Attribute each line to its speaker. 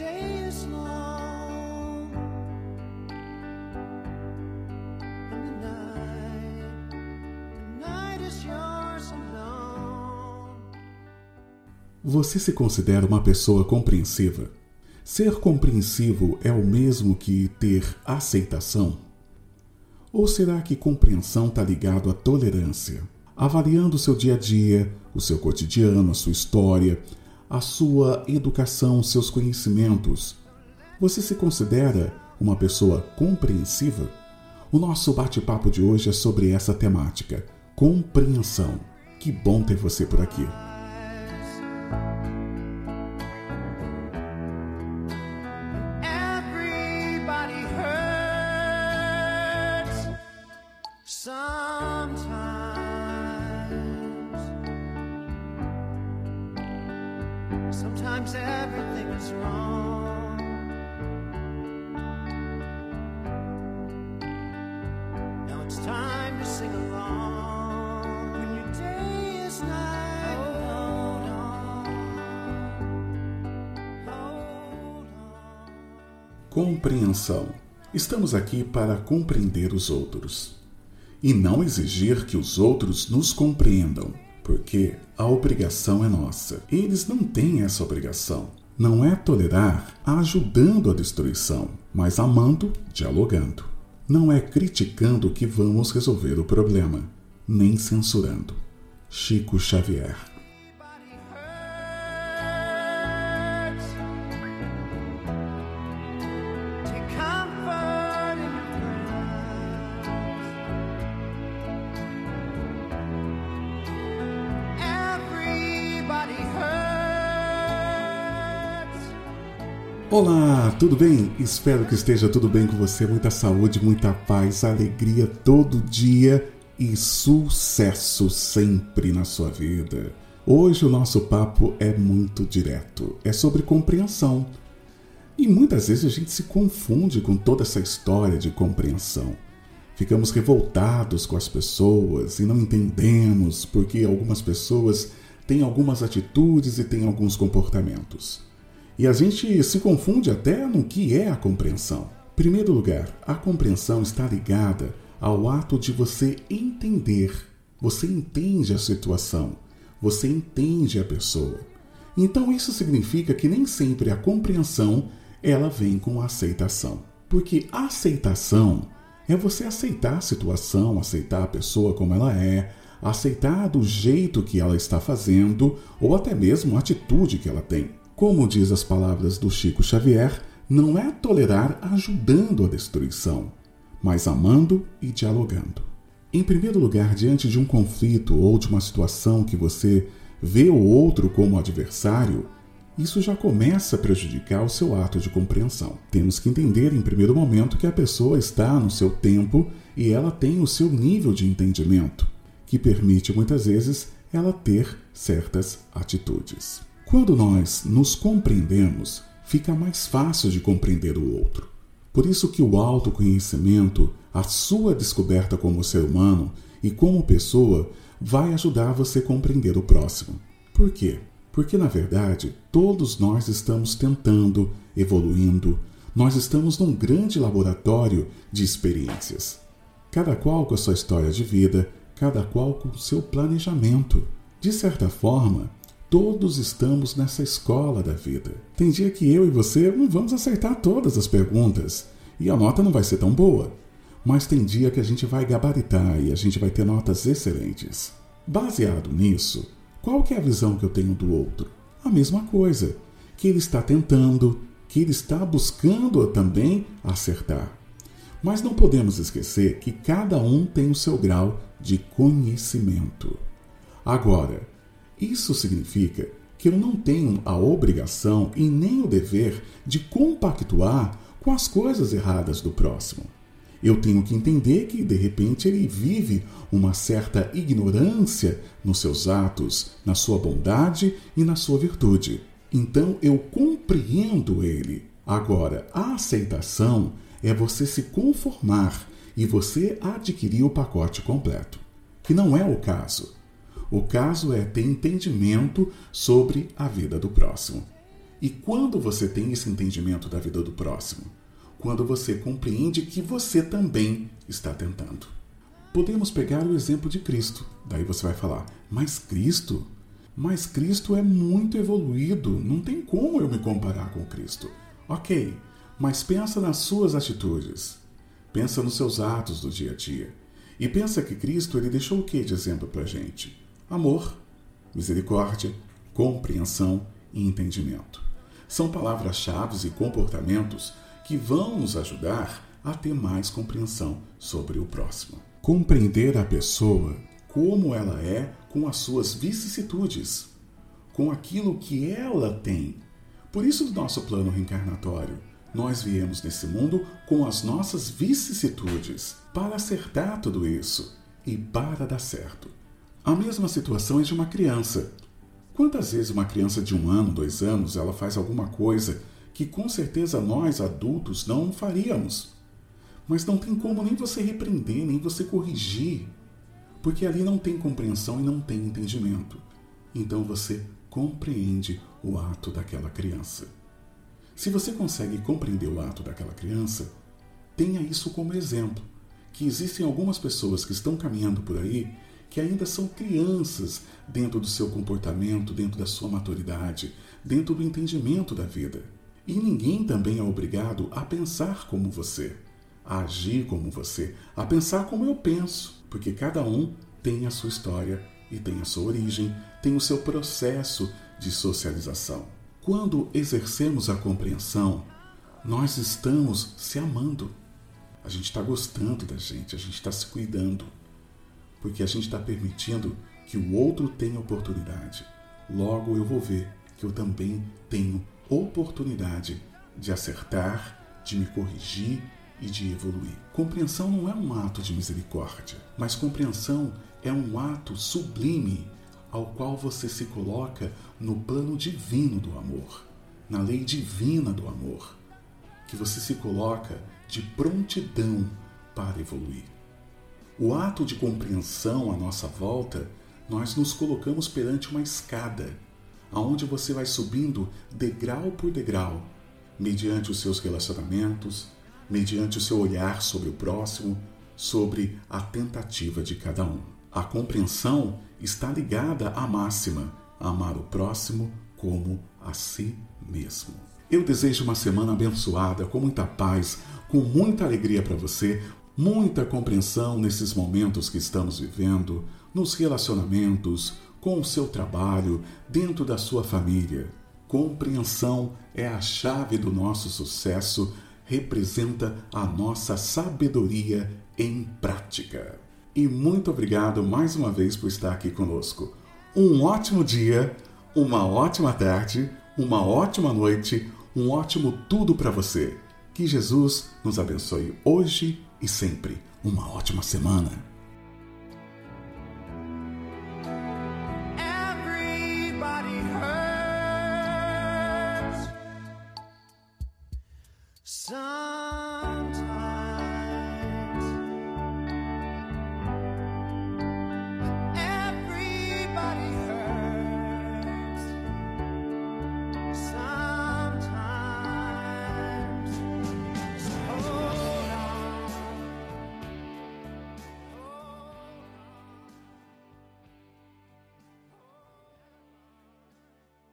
Speaker 1: day is long and the night, the night is yours alone.
Speaker 2: Você se considera uma pessoa compreensiva? Ser compreensivo é o mesmo que ter aceitação? Ou será que compreensão está ligado à tolerância? Avaliando o seu dia a dia, o seu cotidiano, a sua história, a sua educação, seus conhecimentos, você se considera uma pessoa compreensiva? O nosso bate-papo de hoje é sobre essa temática, compreensão. Que bom ter você por aqui.
Speaker 1: Everybody hurts sometimes. Sometimes everything is wrong. Now it's time to sing along. When your day is night, hold on. Hold on.
Speaker 2: Compreensão. Estamos aqui para compreender os outros e não exigir que os outros nos compreendam, porque a obrigação é nossa. Eles não têm essa obrigação. Não é tolerar ajudando a destruição, mas amando, dialogando. Não é criticando que vamos resolver o problema, nem censurando. Chico Xavier. Olá, tudo bem? Espero que esteja tudo bem com você. Muita saúde, muita paz, alegria todo dia e sucesso sempre na sua vida. Hoje o nosso papo é muito direto. É sobre compreensão. E muitas vezes a gente se confunde com toda essa história de compreensão. Ficamos revoltados com as pessoas e não entendemos porque algumas pessoas têm algumas atitudes e têm alguns comportamentos. E a gente se confunde até no que é a compreensão. Em primeiro lugar, a compreensão está ligada ao ato de você entender. Você entende a situação, você entende a pessoa. Então isso significa que nem sempre a compreensão ela vem com a aceitação. Porque a aceitação é você aceitar a situação, aceitar a pessoa como ela é, aceitar do jeito que ela está fazendo ou até mesmo a atitude que ela tem. Como diz as palavras do Chico Xavier, não é tolerar ajudando a destruição, mas amando e dialogando. Em primeiro lugar, diante de um conflito ou de uma situação que você vê o outro como adversário, isso já começa a prejudicar o seu ato de compreensão. Temos que entender em primeiro momento que a pessoa está no seu tempo e ela tem o seu nível de entendimento, que permite muitas vezes ela ter certas atitudes. Quando nós nos compreendemos, fica mais fácil de compreender o outro. Por isso que o autoconhecimento, a sua descoberta como ser humano e como pessoa, vai ajudar você a compreender o próximo. Por quê? Porque na verdade, todos nós estamos tentando, evoluindo, nós estamos num grande laboratório de experiências. Cada qual com a sua história de vida, cada qual com o seu planejamento. De certa forma, todos estamos nessa escola da vida. Tem dia que eu e você não vamos acertar todas as perguntas e a nota não vai ser tão boa. Mas tem dia que a gente vai gabaritar e a gente vai ter notas excelentes. Baseado nisso, qual que é a visão que eu tenho do outro? A mesma coisa, que ele está tentando, que ele está buscando também acertar. Mas não podemos esquecer que cada um tem o seu grau de conhecimento. Agora, isso significa que eu não tenho a obrigação e nem o dever de compactuar com as coisas erradas do próximo. Eu tenho que entender que, de repente, ele vive uma certa ignorância nos seus atos, na sua bondade e na sua virtude. Então eu compreendo ele. Agora, a aceitação é você se conformar e você adquirir o pacote completo, que não é o caso. O caso é ter entendimento sobre a vida do próximo. E quando você tem esse entendimento da vida do próximo? Quando você compreende que você também está tentando. Podemos pegar o exemplo de Cristo. Daí você vai falar, mas Cristo? Mas Cristo é muito evoluído, não tem como eu me comparar com Cristo. Ok, mas pensa nas suas atitudes. Pensa nos seus atos do dia a dia. E pensa que Cristo ele deixou o que de exemplo para gente? Amor, misericórdia, compreensão e entendimento. São palavras-chave e comportamentos que vão nos ajudar a ter mais compreensão sobre o próximo. Compreender a pessoa como ela é com as suas vicissitudes, com aquilo que ela tem. Por isso, no nosso plano reencarnatório, nós viemos nesse mundo com as nossas vicissitudes para acertar tudo isso e para dar certo. A mesma situação é de uma criança. Quantas vezes uma criança de um ano, dois anos, ela faz alguma coisa que com certeza nós adultos não faríamos? Mas não tem como nem você repreender, nem você corrigir, porque ali não tem compreensão e não tem entendimento. Então você compreende o ato daquela criança. Se você consegue compreender o ato daquela criança, tenha isso como exemplo, que existem algumas pessoas que estão caminhando por aí que ainda são crianças dentro do seu comportamento, dentro da sua maturidade, dentro do entendimento da vida. E ninguém também é obrigado a pensar como você, a agir como você, a pensar como eu penso, porque cada um tem a sua história e tem a sua origem, tem o seu processo de socialização. Quando exercemos a compreensão, nós estamos se amando. A gente está gostando da gente, a gente está se cuidando porque a gente está permitindo que o outro tenha oportunidade. Logo eu vou ver que eu também tenho oportunidade de acertar, de me corrigir e de evoluir. Compreensão não é um ato de misericórdia, mas compreensão é um ato sublime ao qual você se coloca no plano divino do amor, na lei divina do amor, que você se coloca de prontidão para evoluir. O ato de compreensão à nossa volta, nós nos colocamos perante uma escada, aonde você vai subindo degrau por degrau, mediante os seus relacionamentos, mediante o seu olhar sobre o próximo, sobre a tentativa de cada um. A compreensão está ligada à máxima: amar o próximo como a si mesmo. Eu desejo uma semana abençoada, com muita paz, com muita alegria para você, muita compreensão nesses momentos que estamos vivendo, nos relacionamentos, com o seu trabalho, dentro da sua família. Compreensão é a chave do nosso sucesso, representa a nossa sabedoria em prática. E muito obrigado mais uma vez por estar aqui conosco. Um ótimo dia, uma ótima tarde, uma ótima noite, um ótimo tudo para você. Que Jesus nos abençoe hoje e sempre uma ótima semana.